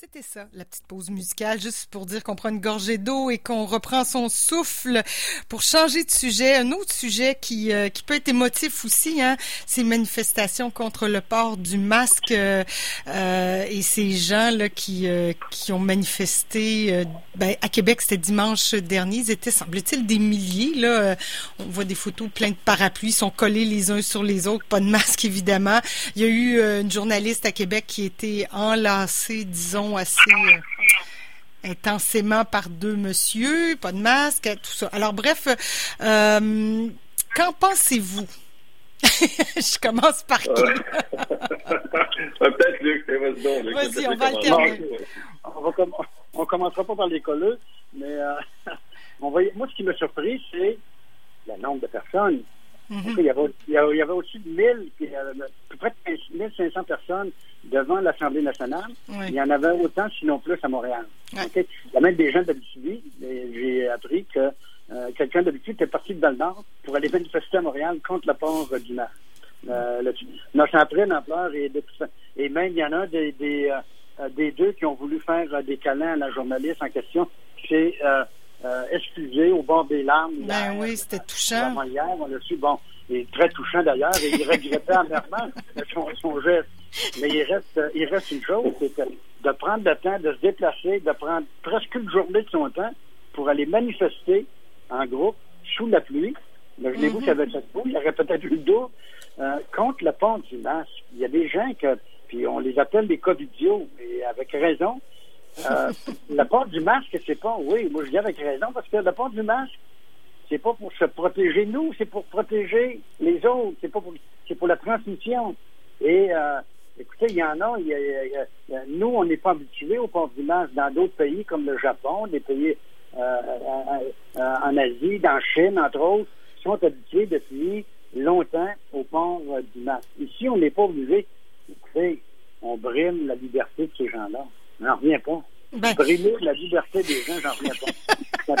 C'était ça, la petite pause musicale, juste pour dire qu'on prend une gorgée d'eau et qu'on reprend son souffle pour changer de sujet. Un autre sujet qui, euh, qui peut être émotif aussi, hein, ces manifestations contre le port du masque euh, euh et ces gens là qui, euh, qui ont manifesté. Ben, à Québec, c'était dimanche dernier. Ils étaient, semble-t-il, des milliers. Là, on voit des photos pleines de parapluies, sont collés les uns sur les autres, pas de masque évidemment. Il y a eu une journaliste à Québec qui était enlacée, disons assez euh, intensément par deux monsieur, pas de masque, tout ça. Alors bref, euh, qu'en pensez-vous? Je commence par qui? Peut-être Luc, vas-y. on va alterner. On, commencera pas par les colleux, mais euh, on va, moi, ce qui m'a surpris, c'est le nombre de personnes. Mhm. il, y avait, il, y avait, aussi 1000, près de 1500 personnes devant l'Assemblée nationale. Il y en avait autant, sinon plus, à Montréal. Il y a même des gens d'habitude. J'ai appris que euh, quelqu'un d'habitude était parti de Val-Nord pour aller manifester à Montréal contre le port du Nord. Euh, Notre après l'ampleur et, et même il y en a des, des, euh, des, deux qui ont voulu faire euh, des câlins à la journaliste en question. C'est euh, excusé au bord des larmes. Ben oui, c'était touchant. Hier, on l'a su. Bon, et très touchant d'ailleurs, et il regrettait amèrement son, son geste. Mais il reste, il reste une chose, c'est de prendre le temps de se déplacer, de prendre presque une journée de son temps pour aller manifester en groupe sous la pluie. Imaginez-vous mm -hmm. qu'il y avait cette pluie, il y aurait peut-être eu d'eau euh, contre le pont du masque. Il y a des gens que, puis on les appelle des covidios, et avec raison. Euh, le port du masque, c'est pas, oui, moi je dis avec raison, parce que le port du masque, c'est pas pour se protéger nous, c'est pour protéger les autres, c'est pas pour, c'est pour la transmission. Et euh, Écoutez, il y en a, nous, on n'est pas habitués au port du masque dans d'autres pays comme le Japon, des pays euh, euh, euh, en Asie, dans Chine, entre autres, sont habitués depuis longtemps au port du masque. Ici, on n'est pas obligé. Écoutez, on brime la liberté de ces gens-là. On n'en revient pas. Ben... Brimer la liberté des gens, j'en reviens pas.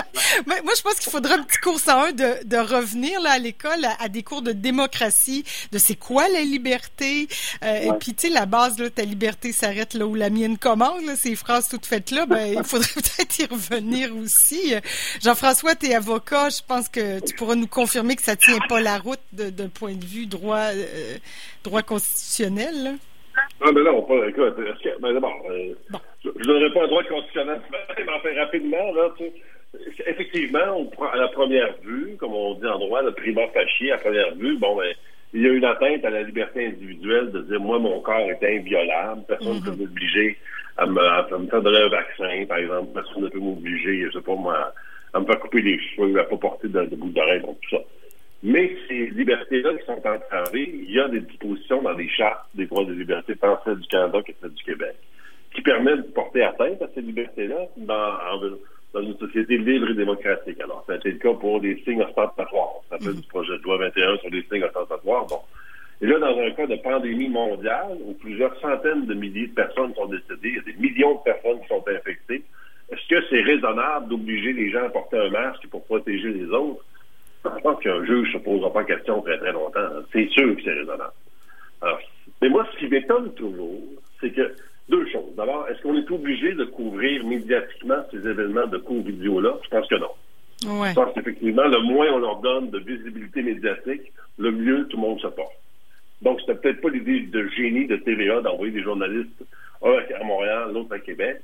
Moi, je pense qu'il faudrait un petit cours en un de, de revenir là, à l'école à, des cours de démocratie, de c'est quoi la liberté. Euh, Et puis, tu sais, la base, là, ta liberté s'arrête là où la mienne commence, là, ces phrases toutes faites là. Ben, il faudrait peut-être y revenir aussi. Jean-François, tu es avocat. Je pense que tu pourras nous confirmer que ça tient pas la route d'un point de vue droit, euh, droit constitutionnel. Là. Ah, ben non, pas, écoute, ben d'abord, euh, je ne donnerai pas un droit constitutionnel, mais enfin, rapidement, là, tu sais, effectivement, à la première vue, comme on dit en droit, le prima facie, à la première vue, bon, ben, il y a une atteinte à la liberté individuelle de dire, moi, mon corps est inviolable, personne ne peut mhm. m'obliger à me, à me, faire donner un vaccin, par exemple, personne ne peut m'obliger, je sais pas moi, à me faire couper les cheveux, à pas porter de, de bouts d'oreille, bon, tout ça. Mais ces libertés-là qui sont entravées, il y a des dispositions dans les chartes des droits des libertés, tant celles du Canada que celles du Québec, qui permettent de porter atteinte à ces libertés-là dans, une société libre et démocratique. Alors, ça a été le cas pour des signes ostentatoires. Ça mm-hmm. du projet de loi 21 sur les signes ostentatoires. Bon. Et là, dans un cas de pandémie mondiale, où plusieurs centaines de milliers de personnes sont décédées, il y a des millions de personnes qui sont infectées, est-ce que c'est raisonnable d'obliger les gens à porter un masque pour protéger les autres? Je pense qu'un juge ne se posera pas question très très longtemps. C'est sûr que c'est raisonnable. Alors, mais moi, ce qui m'étonne toujours, c'est que. D'abord, est-ce qu'on est obligé de couvrir médiatiquement ces événements de cours vidéo-là? Je pense que non. Ouais. Je pense qu'effectivement, le moins on leur donne de visibilité médiatique, le mieux tout le monde se porte. Donc, c'était peut-être pas l'idée de génie de TVA d'envoyer des journalistes, un à Montréal, l'autre à Québec,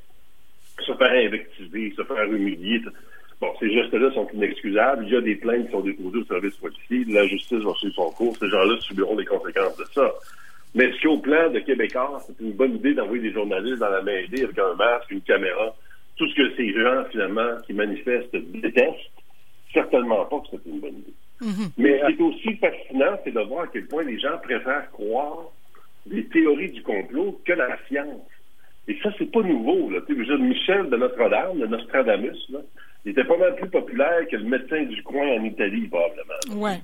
se faire invectiver, se faire humilier. Bon, ces gestes-là sont inexcusables. Il y a des plaintes qui sont déposées au service policier. La justice va suivre son cours. Ces gens-là subiront les conséquences de ça. Mais est-ce qu'au plan de Québécois, c'est une bonne idée d'envoyer des journalistes dans la mêlée avec un masque, une caméra, tout ce que ces gens, finalement, qui manifestent détestent? Certainement pas que c'est une bonne idée. Mm-hmm. Mais ce qui est aussi fascinant, c'est de voir à quel point les gens préfèrent croire des théories du complot que la science. Et ça, c'est pas nouveau. Là. Michel de Notre-Dame, de Nostradamus, là, il était pas mal plus populaire que le médecin du coin en Italie, probablement. Ouais.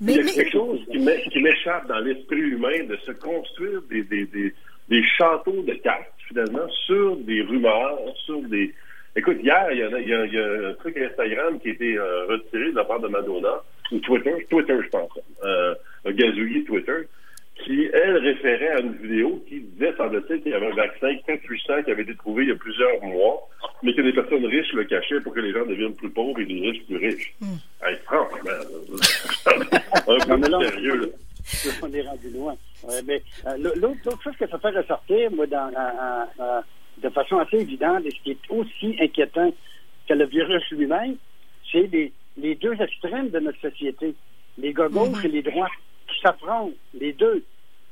Mais, il y a quelque chose qui m'échappe dans l'esprit humain de se construire des, des, des, des, châteaux de cartes, finalement, sur des rumeurs, sur des... Écoute, hier, il y, a, il y a, il y a un truc Instagram qui a été euh, retiré de la part de Madonna, ou Twitter, Twitter, je pense, euh, un gazouillis Twitter, qui, elle, référait à une vidéo qui disait, semble-t-il, qu'il y avait un vaccin très puissant qui avait été trouvé il y a plusieurs mois, mais que des personnes riches le cachaient pour que les gens deviennent plus pauvres et les riches plus riches. Mm. Hey, franchement, un peu sérieux, là. On est rendu loin. mais euh, l'autre chose que ça fait ressortir, moi, dans, de façon assez évidente, et ce qui est aussi inquiétant que le virus lui-même, c'est les, les deux extrêmes de notre société, les gars gauches mm-hmm. et les droits qui s'affrontent, les deux.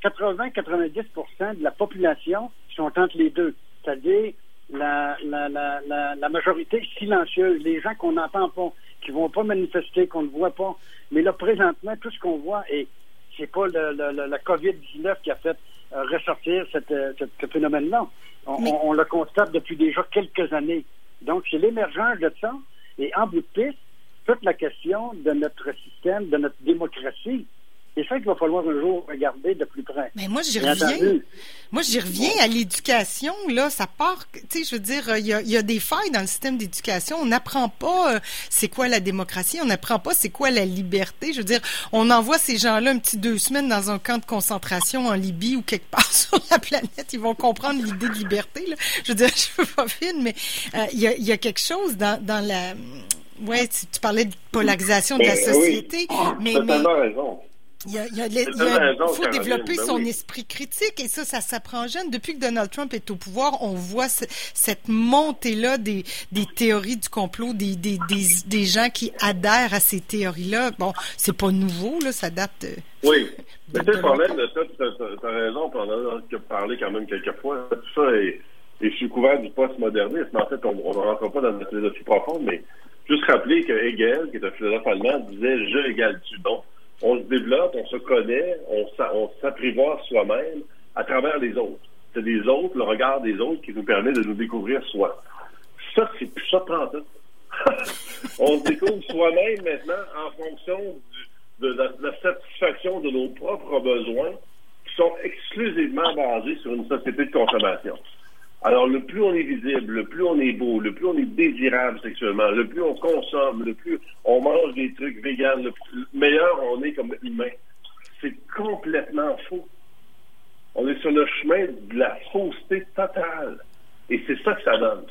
80-90% de la population sont entre les deux, c'est-à-dire la, la, la, la, majorité silencieuse, les gens qu'on n'entend pas, qui vont pas manifester, qu'on ne voit pas. Mais là, présentement, tout ce qu'on voit, et c'est pas le, le, la COVID-19 qui a fait euh, ressortir cette, euh, ce phénomène-là. On, le constate depuis déjà quelques années. Donc, c'est l'émergence de ça. Et en bout de piste, toute la question de notre système, de notre démocratie, qu'il va falloir un jour regarder de plus près. Mais moi, j'y reviens. Moi, j'y reviens à l'éducation. Là, ça part. Tu sais, je veux dire, il y a, des failles dans le système d'éducation. On n'apprend pas euh, c'est quoi la démocratie. On n'apprend pas c'est quoi la liberté. Je veux dire, on envoie ces gens-là un petit deux semaines dans un camp de concentration en Libye ou quelque part sur la planète. Ils vont comprendre l'idée de liberté. Là. Je veux dire, je veux pas fine, mais euh, il y, a, quelque chose dans, dans la. Ouais, tu, parlais de polarisation de la ben société, mais, mais, raison. Il, y a, il, faut développer ben son esprit critique et ça, ça s'apprend jeune. Depuis que Donald Trump est au pouvoir, on voit cette montée-là des, des théories du complot, des, des, des, gens qui adhèrent à ces théories-là. Bon, c'est pas nouveau, là, ça date. oui, mais tu problème de ça, tu as, raison, on en a parlé quand même quelques fois. Tout ça est, est sous couvert du postmodernisme. En fait, on ne rentre pas dans la philosophie profonde, mais juste rappeler que Hegel, qui est un philosophe allemand, disait je égale tu donc on se développe, on se connaît, on s'apprivoise soi-même à travers les autres. C'est les autres, le regard des autres qui nous permet de nous découvrir soi. Ça, c'est plus ça prend on se découvre soi-même maintenant en fonction de, la, satisfaction de nos propres besoins qui sont exclusivement basés sur une société de consommation. Alors, le plus on est visible, le plus on est beau, le plus on est désirable sexuellement, le plus on consomme, le plus on mange des trucs véganes, le, meilleur on est comme humain. C'est complètement faux. On est sur le chemin de la fausseté totale. Et c'est ça que ça donne.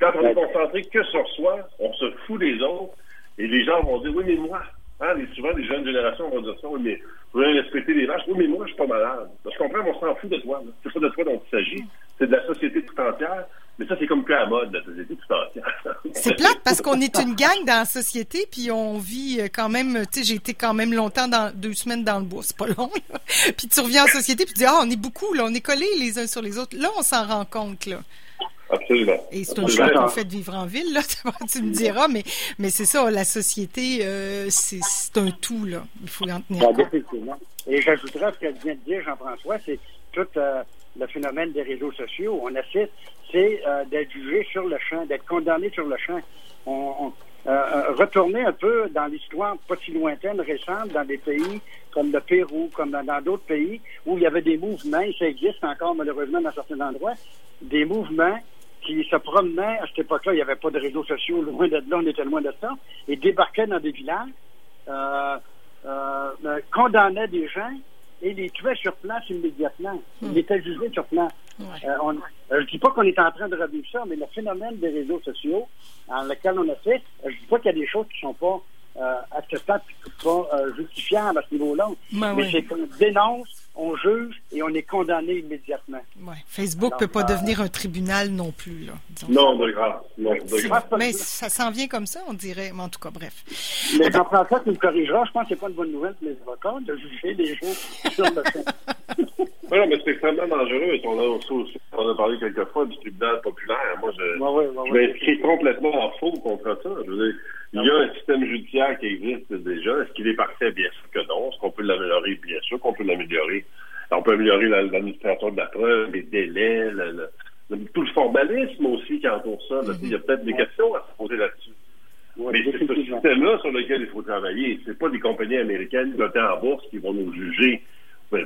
Quand on est concentré que sur soi, on se fout des autres, et les gens vont dire, oui, mais moi, hein, souvent les jeunes générations vont dire ça, oui, mais vous voulez respecter les vaches, oui, mais moi, je suis pas malade. Je comprends, on s'en fout de toi. C'est pas de toi dont il s'agit c'est de la société tout entière. Mais ça, c'est comme plus à la mode, la société tout entière. c'est plate parce qu'on est une gang dans la société, puis on vit euh, quand même, tu sais, j'ai été quand même longtemps dans deux semaines dans le bois, c'est pas long. puis tu reviens en société, puis tu dis, ah, on est beaucoup, là, on est collés les uns sur les autres. Là, on s'en rend compte, là. Absolument. Et c'est un choix qu'on fait de vivre en ville, là, tu me diras, mais, mais c'est ça, la société, euh, c'est un tout, là. Il faut en tenir compte. Et j'ajouterais ce qu'elle vient de dire, Jean-François, c'est tout... Euh, le phénomène des réseaux sociaux, on assiste, c'est euh, d'être jugé sur le champ, d'être condamné sur le champ. On, euh, euh, retourner un peu dans l'histoire pas si lointaine, récente, dans des pays comme le Pérou, comme dans d'autres pays, où il y avait des mouvements, ça existe encore malheureusement dans certains endroits, des mouvements qui se promenaient, à cette époque-là, il n'y avait pas de réseaux sociaux, loin de là, on était loin de ça, et débarquaient dans des villages, euh, condamnaient des gens et les tuait sur place immédiatement. Il hmm. était jugé sur place. Euh, euh, je ne dis pas qu'on est en train de revivre ça, mais le phénomène des réseaux sociaux dans lequel on a fait, euh, je ne dis pas qu'il y a des choses qui ne sont pas acceptables et pas justifiables à ce niveau-là, ben mais c'est qu'on dénonce on juge et on est condamné immédiatement. Ouais. Facebook ne peut pas devenir un tribunal non plus. Là, non, de grâce. Non, Mais ça s'en vient comme ça, on dirait. Mais en tout cas, bref. Mais Jean-François, tu me corrigeras, je pense que ce n'est pas une bonne nouvelle pour les avocats de juger les gens sur le non, mais c'est extrêmement dangereux. On a, on a parlé quelquefois du tribunal populaire. Moi, je, ouais, ouais, je m'inscris complètement en faux contre ça. Je veux dire, il y a un système judiciaire qui existe déjà. Est-ce qu'il est parfait? Bien sûr que non. Est-ce qu'on peut l'améliorer? Bien sûr qu'on peut l'améliorer. Peut améliorer l'administration de la preuve, les délais, tout le formalisme aussi qui entoure ça. Il y a peut-être des questions à se poser là-dessus. Mais c'est ce système-là sur lequel il faut travailler. C'est pas des compagnies américaines cotées en bourse qui vont nous juger. ça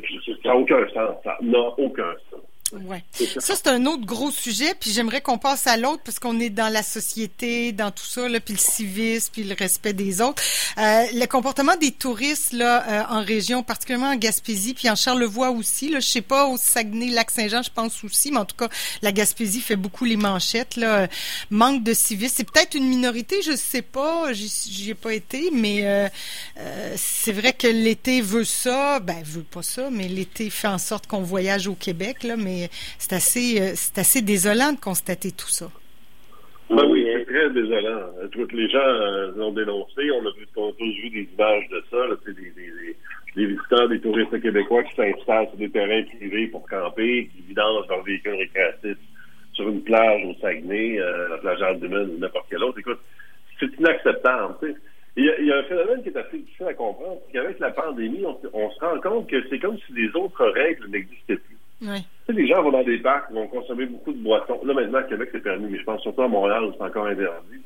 n'a aucun sens. Ça n'a aucun sens. Ouais. Ça, c'est un autre gros sujet, puis j'aimerais qu'on passe à l'autre parce qu'on est dans la société, dans tout ça, là, puis le civisme, puis le respect des autres. Euh, le comportement des touristes là euh, en région, particulièrement en Gaspésie, puis en Charlevoix aussi. Là, je sais pas au Saguenay, Lac-Saint-Jean, je pense aussi, mais en tout cas, la Gaspésie fait beaucoup les manchettes. Là, manque de civisme. C'est peut-être une minorité, je sais pas, j'y ai pas été, mais euh, euh, c'est vrai que l'été veut ça, ben veut pas ça, mais l'été fait en sorte qu'on voyage au Québec, là, mais c'est assez, euh, c'est assez désolant de constater tout ça. Ben oui, c'est très désolant. Toutes les gens euh, l'ont dénoncé. On a, tous vu des images de ça. des, des, visiteurs, des touristes québécois qui s'installent sur des terrains privés pour camper, qui vident leurs véhicules récréatifs sur une plage au Saguenay, euh, la plage Ardeman ou n'importe quelle autre. Écoute, c'est inacceptable. Il y, a, il y, a, un phénomène qui est assez difficile à comprendre. C'est qu'avec la pandémie, on, on, se rend compte que c'est comme si les autres règles n'existaient plus. Les gens vont dans des parcs, vont consommer beaucoup de boissons. Là, maintenant, à Québec, c'est permis, mais je pense surtout à Montréal où c'est encore interdit.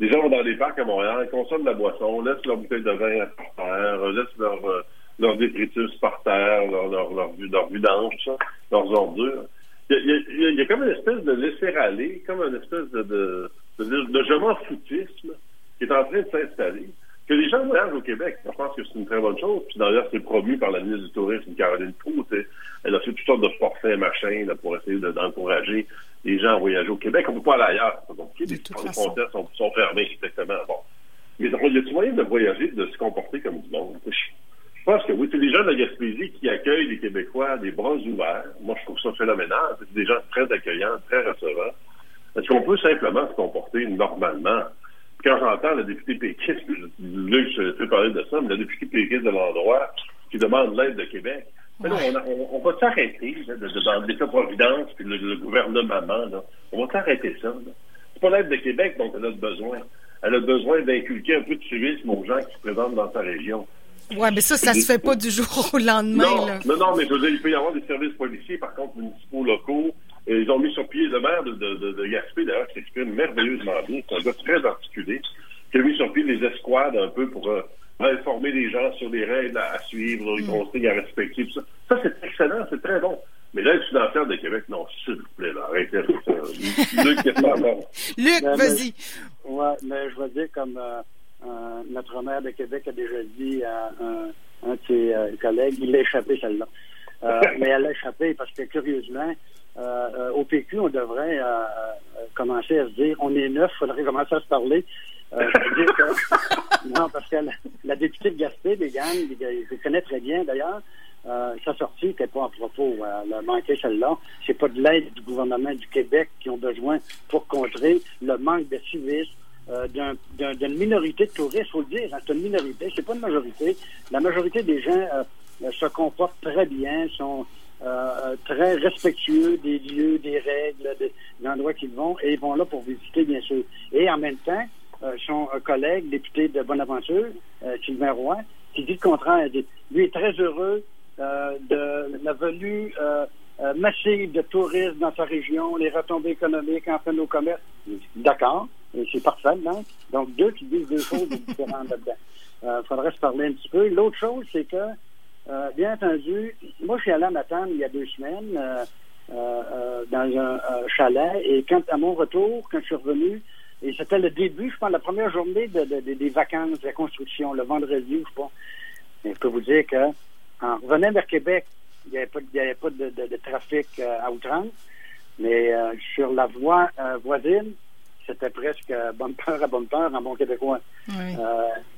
Les gens vont dans des parcs à Montréal, ils consomment de la boisson, laissent leur bouteille de vin par terre, laissent leur, euh, détritus par terre, leur, leur, vidange, ça, leurs ordures. Il y, a, il, y a, comme une espèce de laisser-aller, comme une espèce de, de, de, je m'en foutisme qui est en train de s'installer. Que les gens voyagent au Québec, je pense que c'est une très bonne chose. Puis d'ailleurs, c'est promu par la ministre du Tourisme, Caroline Proux. Sortes de forfaits, machin, là, pour essayer d'encourager les gens à voyager au Québec. On ne peut pas aller ailleurs. Les, les frontières sont, sont, fermées, exactement. Bon. Mais il y a moyen de voyager, de se comporter comme du monde? Je pense que oui, c'est des gens de la Gaspésie qui accueillent les Québécois des bras ouverts. Moi, je trouve ça phénoménal. C'est des gens très accueillants, très recevants. Est-ce qu'on peut simplement se comporter normalement? quand j'entends le député péquiste, Luc, je peux parler de ça, mais le député péquiste de l'endroit qui demande l'aide de Québec, ouais. là, on, on, on, va s'arrêter de, de, dans l'État-providence puis le, le, gouvernement, là. on va s'arrêter ça. C'est pas l'aide de Québec dont elle a besoin. Elle a besoin d'inculquer un peu de civisme aux gens qui se présentent dans sa région. Oui, mais ça, ça se fait pas du jour au lendemain. Non, là. non, non, mais je veux dire, il peut y avoir des services policiers, par contre, municipaux locaux, et ils ont mis sur pied le maire de, de, de, de Gaspé, d'ailleurs, qui s'exprime merveilleusement bien. C'est un gars très articulé, qui a mis sur pied les escouades un peu pour euh, informer les gens sur les règles à, suivre, les consignes à respecter. Tout ça, ça c'est excellent, c'est très bon. Mais l'aide financière de Québec, non, s'il vous plaît, là, arrêtez ça. Luc, Luc, vas-y. Ouais, mais je veux dire, comme euh, euh, notre maire de Québec a déjà dit à un, un de ses euh, collègues, il l'a échappé celle-là. Euh, mais elle a échappé parce que, curieusement, euh, au PQ, on devrait euh, commencer à se dire on est neuf, il faudrait commencer à se parler. Euh, dire que, non, parce que la, députée de Gaspé, Bégane, je connais très bien d'ailleurs, euh, sa sortie n'était pas à propos. Elle a manqué celle-là. C'est pas de l'aide du gouvernement du Québec qui ont besoin pour contrer le manque de civisme euh, d'une un, minorité de touristes, faut le dire. Hein, c'est une minorité, c'est pas une majorité. La majorité des gens euh, se comportent très bien, sont euh, très respectueux des lieux, des règles, des, endroits qu'ils vont, et ils vont là pour visiter, bien sûr. Et en même temps, euh, son collègue, député de Bonaventure, euh, Sylvain Roy, qui dit le contraire. Lui est très heureux euh, de la venue massive de touristes dans sa région, les retombées économiques, enfin nos commerces. D'accord, c'est parfait, non? Donc, deux qui disent deux choses différentes là-dedans. Il faudrait se parler un petit peu. L'autre chose, c'est que euh, bien entendu, moi, je suis allé à Matane il y a deux semaines euh, euh, dans un, chalet et quand à mon retour, quand je suis revenu, et c'était le début, je pense, la première journée de, de, de, des vacances de la construction, le vendredi, je pense. Et je peux vous dire que en revenant vers Québec, il n'y avait pas, il y avait pas de, de, trafic à outrance, mais sur la voie voisine, c'était presque bonne peur à bonne peur en bon québécois. Oui.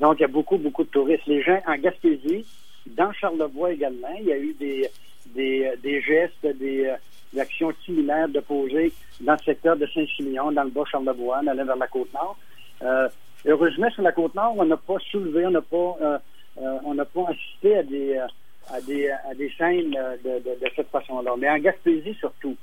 donc, il y a beaucoup, beaucoup de touristes. Les gens en Gaspésie, dans Charlevoix également, il y a eu des, des, des gestes, des, des, actions similaires de poser dans le secteur de Saint-Simeon, dans le bas Charlevoix, en allant vers la Côte-Nord. Euh, heureusement, sur la Côte-Nord, on n'a pas soulevé, on n'a pas, euh, euh, on n'a pas assisté à des, à des, à des scènes de, de, de cette façon-là. Mais en Gaspésie, surtout.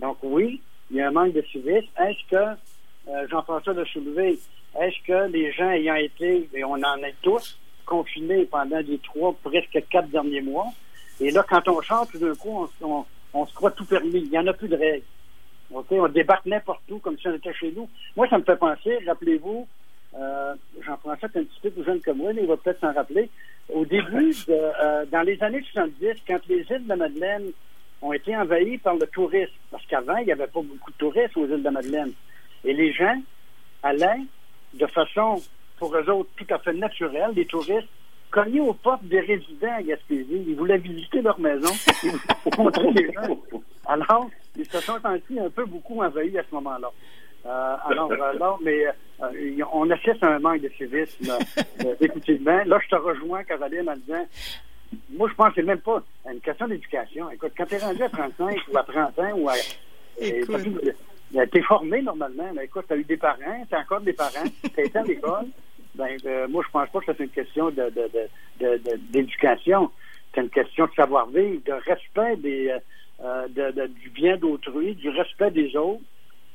Donc, oui, il y a un manque de civisme. Est-ce que, Jean-François l'a soulevé, est-ce que les gens ayant été, et on en est tous, confinés pendant les trois, presque quatre derniers mois. Et là, quand on chante, tout d'un coup, on, on, on, se croit tout permis. Il n'y en a plus de règles. Okay? On débarque n'importe où, comme si on était chez nous. Moi, ça me fait penser, rappelez-vous, euh, Jean-François est un petit peu plus jeune que moi, mais il va peut-être s'en rappeler. Au début, de, euh, dans les années 70, quand les îles de Madeleine ont été envahis par le tourisme. Parce qu'avant, il n'y avait pas beaucoup de touristes aux îles de Madeleine. Et les gens allaient de façon, pour eux autres, tout à fait naturelle, les touristes, cogner aux portes des résidents à Gaspésie. Ils voulaient visiter leur maison. Ils voulaient montrer les gens. Alors, ils se sont sentis un peu beaucoup envahis à ce moment-là. Euh, alors, alors, mais euh, on assiste à un manque de civisme, euh, effectivement. Là, je te rejoins, Caroline, en disant, moi, je pense que c'est même pas une question d'éducation. Écoute, quand tu es rendu à 35 ou à 30 ans ou à... T'es formé normalement, mais écoute, t'as eu des parents, t'as encore des parents, t'as été à l'école. Ben, euh, moi, je pense pas que c'est une question de, d'éducation. De, c'est une question de savoir-vivre, de respect des, euh, de, du bien d'autrui, du respect des autres,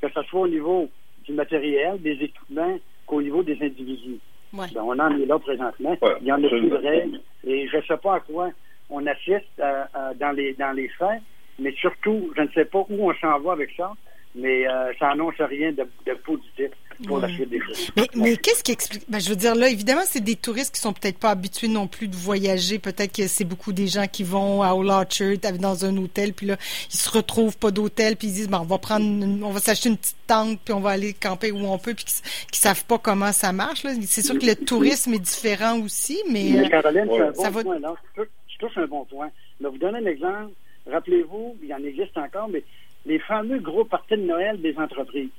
que ce soit au niveau du matériel, des équipements, qu'au niveau des individus. Ben, on en est là présentement. Il y en a plus de règles. Et je ne sais pas à quoi on assiste euh, dans, les, dans les faits, mais surtout, je ne sais pas où on s'en va avec ça mais euh, ça annonce rien de, positif pour la suite des choses. Mais, qu'est-ce qui explique ben, Je veux dire, là, évidemment, c'est des touristes qui sont peut-être pas habitués non plus de voyager. Peut-être que c'est beaucoup des gens qui vont à Old Orchard, dans un hôtel, puis là, ils se retrouvent pas d'hôtel, puis ils disent, ben, on va prendre, on va s'acheter une petite tente, puis on va aller camper où on peut, puis qui, savent pas comment ça marche. C'est sûr que le tourisme est différent aussi, mais, mais Caroline, c'est un bon ça point. Là. Je touche un bon point. Là, vous donne un exemple. Rappelez-vous, il en existe encore, mais les fameux gros parties de Noël des entreprises.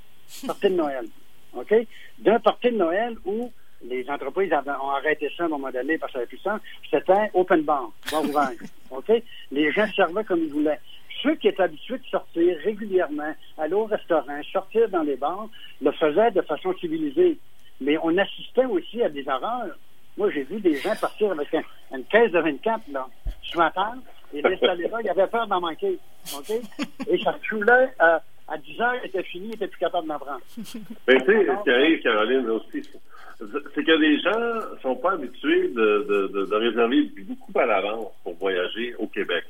Parties de Noël. OK? D'un party de Noël où les entreprises ont arrêté ça à un moment donné parce que ça avait plus sens. C'était open bar, bar ouvert. OK? Les gens servaient comme ils voulaient. Ceux qui étaient habitués de sortir régulièrement, aller au restaurant, sortir dans les bars, le faisaient de façon civilisée. Mais on assistait aussi à des horreurs. Moi, j'ai vu des gens partir avec une caisse de 24, là, sur ma table, et l'installer là, il avait peur d'en manquer. Et ça euh, à 10 heures, il était fini, il était plus capable d'en prendre. Mais tu sais, ce qui arrive, Caroline, aussi, c'est que les gens sont pas habitués de, de, de, réserver beaucoup à l'avance pour voyager au Québec.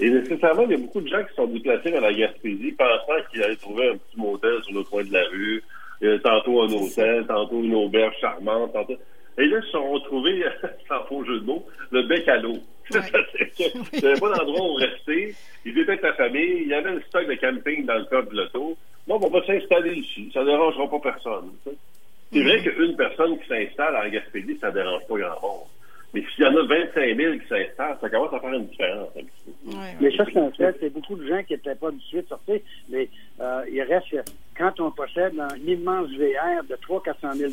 Et nécessairement, il y a beaucoup de gens qui sont déplacés dans la Gaspésie pensant qu'ils allaient trouver un petit motel sur le coin de la rue, tantôt un hôtel, tantôt une auberge charmante, tantôt... Et là, ils se sont retrouvés, sans faux jeu de mots, le bec à l'eau. Il n'y avait pas d'endroit où rester. Ils étaient avec ta famille. Il y avait un stock de camping dans le coffre de l'auto. Bon, on va s'installer ici. Ça ne dérangera pas personne. C'est vrai mm-hmm. qu'une personne qui s'installe en Gaspésie, ça ne dérange pas grand monde. Mais s'il y en a 25 000 qui s'installent, ça commence à faire une différence. mais ça, c'est un fait. C'est beaucoup de gens qui n'étaient pas habitués de sortir. Mais euh, il reste, quand on possède un immense VR de 300 400 000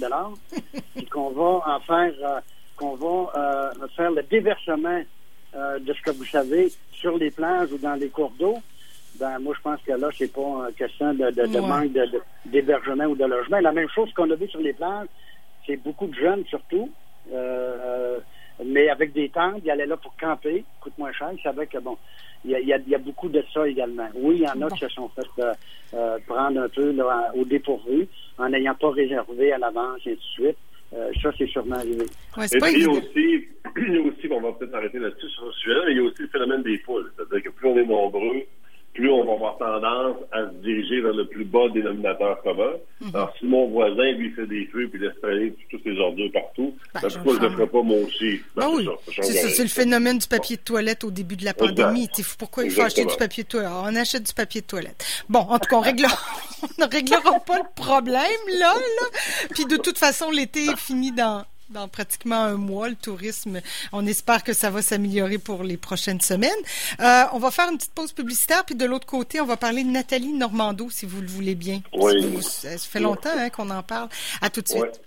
et qu'on va en faire, euh, qu'on va euh, faire le déversement euh, de ce que vous savez sur les plages ou dans les cours d'eau, ben moi je pense que là, c'est pas une question de, de, manque d'hébergement ou de logement. La même chose qu'on a vu sur les plages, c'est beaucoup de jeunes surtout, euh, mais avec des tentes, ils allaient là pour camper, coûte moins cher. Ils savaient que bon, il y a, y a, beaucoup de ça également. Oui, il y en a qui se sont fait euh, prendre un peu au dépourvu en n'ayant pas réservé à l'avance et ainsi de suite. Euh, ça, c'est sûrement arrivé. Ouais, et puis, il y a aussi, il y a aussi, on va peut-être arrêter là-dessus sur ce sujet-là, mais il y a aussi le phénomène des foules. C'est-à-dire que plus on est nombreux, plus on va avoir tendance à se diriger vers le plus bas dénominateur commun. Mhm. Alors, si mon voisin, lui, fait des feux puis laisse traîner toutes ses ordures partout, ben, ben pourquoi je ne le pas moi aussi? Ben, oui, c'est le phénomène du papier de toilette au début de la pandémie. Pourquoi il faut acheter du papier de toilette? on achète du papier de toilette. Bon, en tout cas, on, réglera, on ne réglera pas le problème, là, là. Puis de toute façon, l'été est fini dans dans pratiquement un mois, le tourisme. On espère que ça va s'améliorer pour les prochaines semaines. Euh, on va faire une petite pause publicitaire, puis de l'autre côté, on va parler de Nathalie Normando, si vous le voulez bien. Oui. Ça, fait longtemps hein, qu'on en parle. À tout de suite.